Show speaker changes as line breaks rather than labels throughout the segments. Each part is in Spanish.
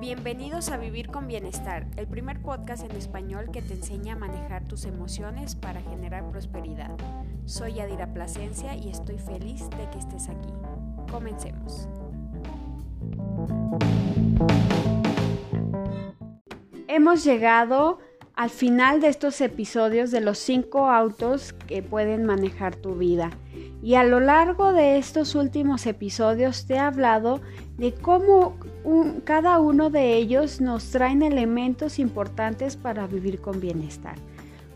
Bienvenidos a Vivir con Bienestar, el primer podcast en español que te enseña a manejar tus emociones para generar prosperidad. Soy Adira Plasencia y estoy feliz de que estés aquí. Comencemos. Hemos llegado al final de estos episodios de los cinco autos que pueden manejar tu vida. Y a lo largo de estos últimos episodios te he hablado de cómo cada uno de ellos nos traen elementos importantes para vivir con bienestar.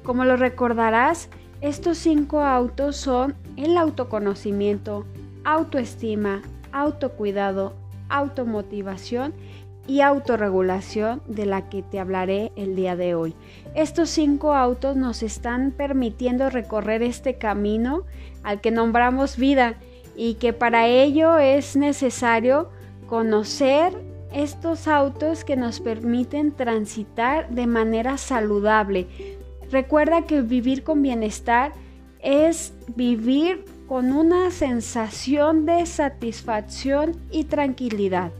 Como lo recordarás, estos cinco autos son el autoconocimiento, autoestima, autocuidado, automotivación y autorregulación de la que te hablaré el día de hoy. Estos cinco autos nos están permitiendo recorrer este camino al que nombramos vida y que para ello es necesario conocer estos autos que nos permiten transitar de manera saludable. Recuerda que vivir con bienestar es vivir con una sensación de satisfacción y tranquilidad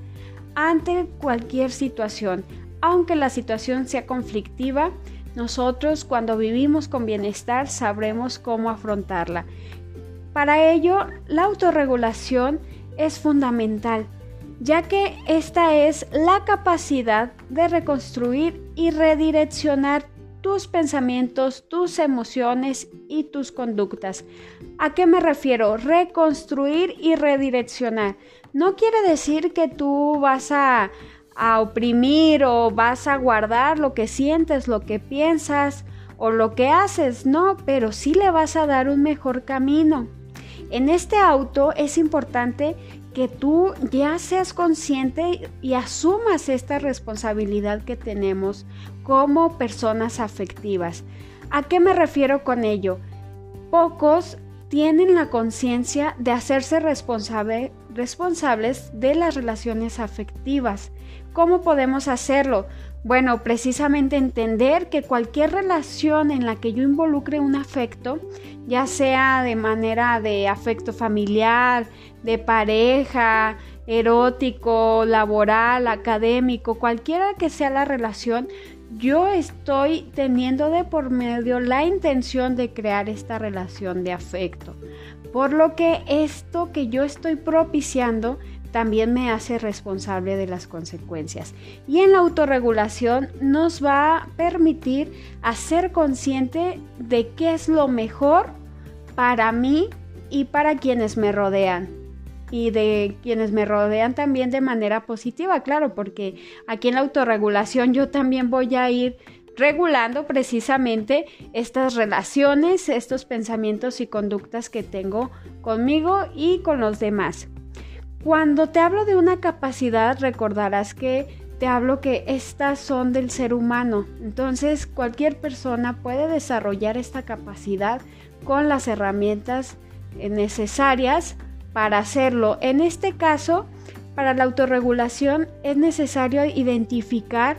ante cualquier situación. Aunque la situación sea conflictiva, nosotros cuando vivimos con bienestar sabremos cómo afrontarla. Para ello, la autorregulación es fundamental, ya que esta es la capacidad de reconstruir y redireccionar tus pensamientos, tus emociones y tus conductas. ¿A qué me refiero? Reconstruir y redireccionar. No quiere decir que tú vas a, oprimir o vas a guardar lo que sientes, lo que piensas o lo que haces, no, pero sí le vas a dar un mejor camino. En este auto es importante que tú ya seas consciente y asumas esta responsabilidad que tenemos como personas afectivas. ¿A qué me refiero con ello? Pocos tienen la conciencia de hacerse responsables de las relaciones afectivas. ¿Cómo podemos hacerlo? Bueno, precisamente entender que cualquier relación en la que yo involucre un afecto, ya sea de manera de afecto familiar, de pareja, erótico, laboral, académico, cualquiera que sea la relación, yo estoy teniendo de por medio la intención de crear esta relación de afecto. Por lo que esto que yo estoy propiciando también me hace responsable de las consecuencias. Y en la autorregulación nos va a permitir hacer consciente de qué es lo mejor para mí y para quienes me rodean. Y de quienes me rodean también de manera positiva, claro, porque aquí en la autorregulación yo también voy a ir regulando precisamente estas relaciones, estos pensamientos y conductas que tengo conmigo y con los demás. Cuando te hablo de una capacidad, recordarás que te hablo que estas son del ser humano. Entonces, cualquier persona puede desarrollar esta capacidad con las herramientas necesarias para hacerlo. En este caso, para la autorregulación es necesario identificar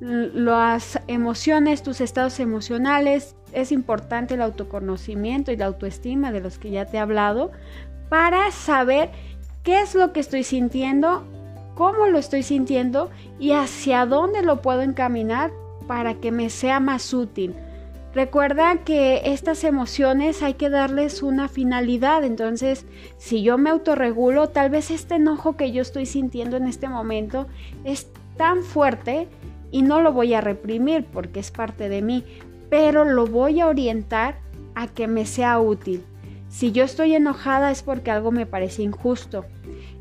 las emociones, tus estados emocionales. Es importante el autoconocimiento y la autoestima de los que ya te he hablado para saber qué es lo que estoy sintiendo, cómo lo estoy sintiendo y hacia dónde lo puedo encaminar para que me sea más útil. Recuerda que estas emociones hay que darles una finalidad, entonces si yo me autorregulo, tal vez este enojo que yo estoy sintiendo en este momento es tan fuerte y no lo voy a reprimir porque es parte de mí, pero lo voy a orientar a que me sea útil. Si yo estoy enojada es porque algo me parece injusto.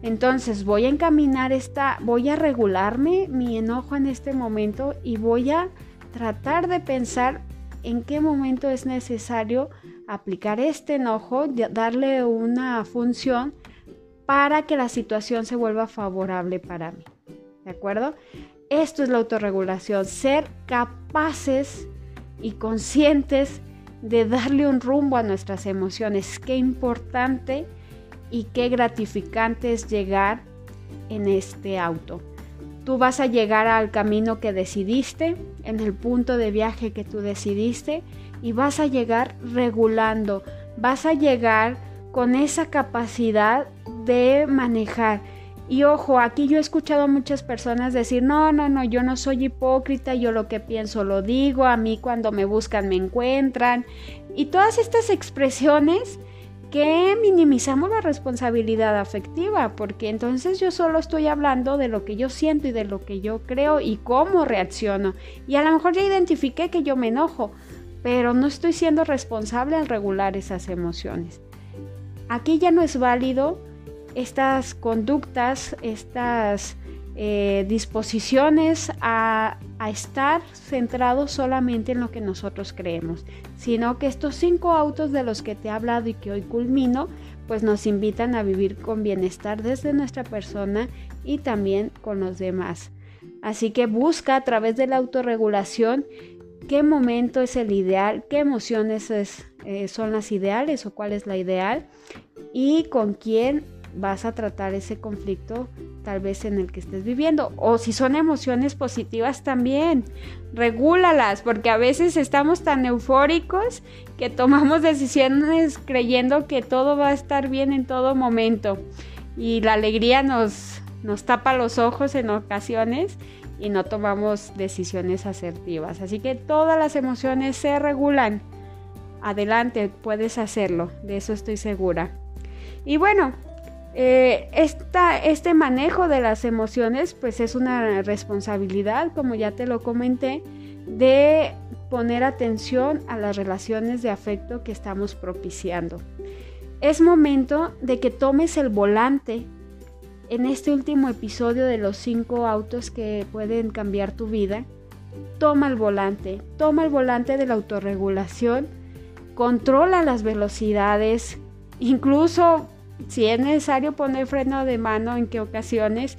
Entonces voy a encaminar esta, voy a regularme mi enojo en este momento y voy a tratar de pensar en qué momento es necesario aplicar este enojo, darle una función para que la situación se vuelva favorable para mí. ¿De acuerdo? Esto es la autorregulación, ser capaces y conscientes de darle un rumbo a nuestras emociones. Qué importante y qué gratificante es llegar en este auto. Tú vas a llegar al camino que decidiste, en el punto de viaje que tú decidiste y vas a llegar regulando, vas a llegar con esa capacidad de manejar. Y ojo, aquí yo he escuchado a muchas personas decir, no, no, no, yo no soy hipócrita, yo lo que pienso lo digo, a mí cuando me buscan me encuentran. Y todas estas expresiones que minimizamos la responsabilidad afectiva, porque entonces yo solo estoy hablando de lo que yo siento y de lo que yo creo y cómo reacciono. Y a lo mejor ya identifiqué que yo me enojo, pero no estoy siendo responsable al regular esas emociones. Aquí ya no es válido estas conductas, estas eh, disposiciones a, a, estar centrados solamente en lo que nosotros creemos, sino que estos cinco autos de los que te he hablado y que hoy culmino, pues nos invitan a vivir con bienestar desde nuestra persona y también con los demás. Así que busca a través de la autorregulación qué momento es el ideal, qué emociones eh, son las ideales o cuál es la ideal y con quién vas a tratar ese conflicto tal vez en el que estés viviendo. O si son emociones positivas también, regúlalas, porque a veces estamos tan eufóricos que tomamos decisiones creyendo que todo va a estar bien en todo momento. Y la alegría nos, nos tapa los ojos en ocasiones y no tomamos decisiones asertivas. Así que todas las emociones se regulan. Adelante, puedes hacerlo, de eso estoy segura. Y bueno, eh, este manejo de las emociones pues es una responsabilidad, como ya te lo comenté, de poner atención a las relaciones de afecto que estamos propiciando. Es momento de que tomes el volante en este último episodio de los cinco autos que pueden cambiar tu vida. Toma el volante, toma el volante de la autorregulación, controla las velocidades, incluso si es necesario poner freno de mano en qué ocasiones,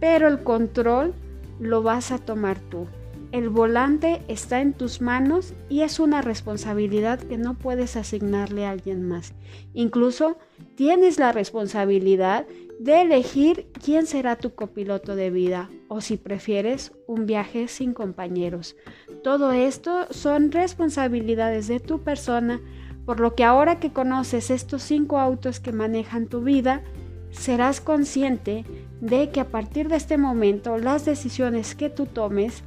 pero el control lo vas a tomar tú. El volante está en tus manos y es una responsabilidad que no puedes asignarle a alguien más. Incluso tienes la responsabilidad de elegir quién será tu copiloto de vida o si prefieres un viaje sin compañeros. Todo esto son responsabilidades de tu persona por lo que ahora que conoces estos cinco autos que manejan tu vida, serás consciente de que a partir de este momento las decisiones que tú tomes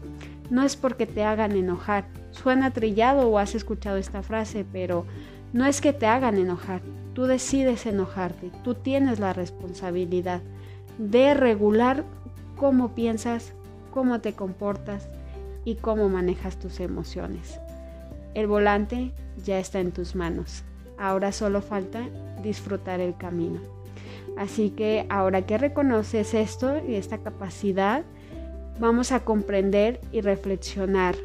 no es porque te hagan enojar. Suena trillado o has escuchado esta frase, pero no es que te hagan enojar. Tú decides enojarte. Tú tienes la responsabilidad de regular cómo piensas, cómo te comportas y cómo manejas tus emociones. El volante ya está en tus manos. Ahora solo falta disfrutar el camino. Así que ahora que reconoces esto y esta capacidad, vamos a comprender y reflexionar.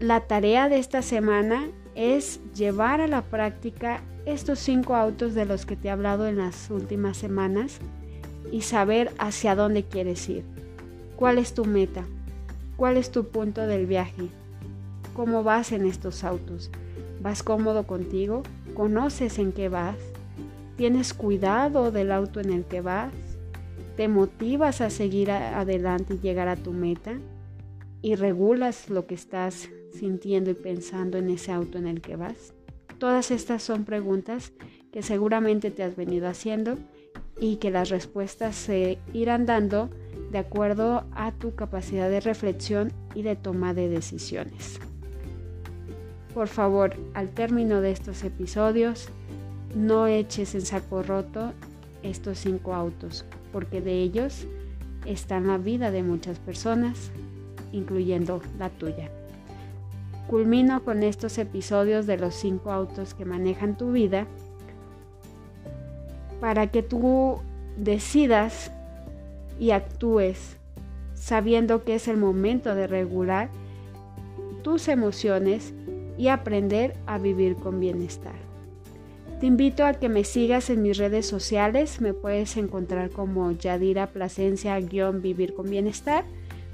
La tarea de esta semana es llevar a la práctica estos cinco autos de los que te he hablado en las últimas semanas y saber hacia dónde quieres ir. ¿Cuál es tu meta? ¿Cuál es tu punto del viaje? Cómo vas en estos autos. ¿Vas cómodo contigo? ¿Conoces en qué vas? ¿Tienes cuidado del auto en el que vas? ¿Te motivas a seguir adelante y llegar a tu meta? ¿Y regulas lo que estás sintiendo y pensando en ese auto en el que vas? Todas estas son preguntas que seguramente te has venido haciendo y que las respuestas se irán dando de acuerdo a tu capacidad de reflexión y de toma de decisiones. Por favor, al término de estos episodios, no eches en saco roto estos cinco autos, porque de ellos está la vida de muchas personas, incluyendo la tuya. Culmino con estos episodios de los cinco autos que manejan tu vida para que tú decidas y actúes sabiendo que es el momento de regular tus emociones y aprender a vivir con bienestar. Te invito a que me sigas en mis redes sociales, me puedes encontrar como Yadira Plasencia-Vivir con Bienestar.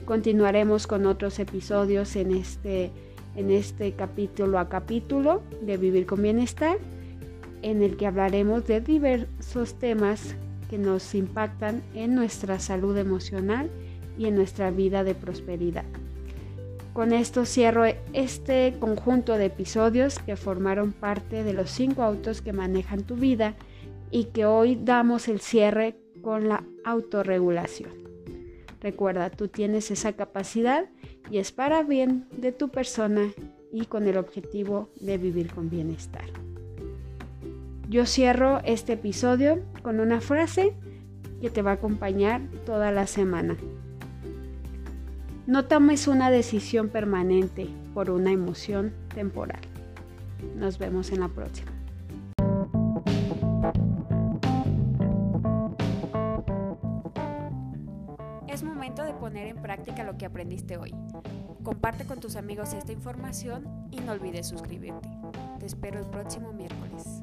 Continuaremos con otros episodios en este, en este capítulo a capítulo de Vivir con Bienestar, en el que hablaremos de diversos temas que nos impactan en nuestra salud emocional y en nuestra vida de prosperidad. Con esto cierro este conjunto de episodios que formaron parte de los cinco autos que manejan tu vida y que hoy damos el cierre con la autorregulación. Recuerda, tú tienes esa capacidad y es para bien de tu persona y con el objetivo de vivir con bienestar. Yo cierro este episodio con una frase que te va a acompañar toda la semana. No tomes una decisión permanente por una emoción temporal. Nos vemos en la próxima. Es momento de poner en práctica lo que aprendiste hoy. Comparte con tus amigos esta información y no olvides suscribirte. Te espero el próximo miércoles.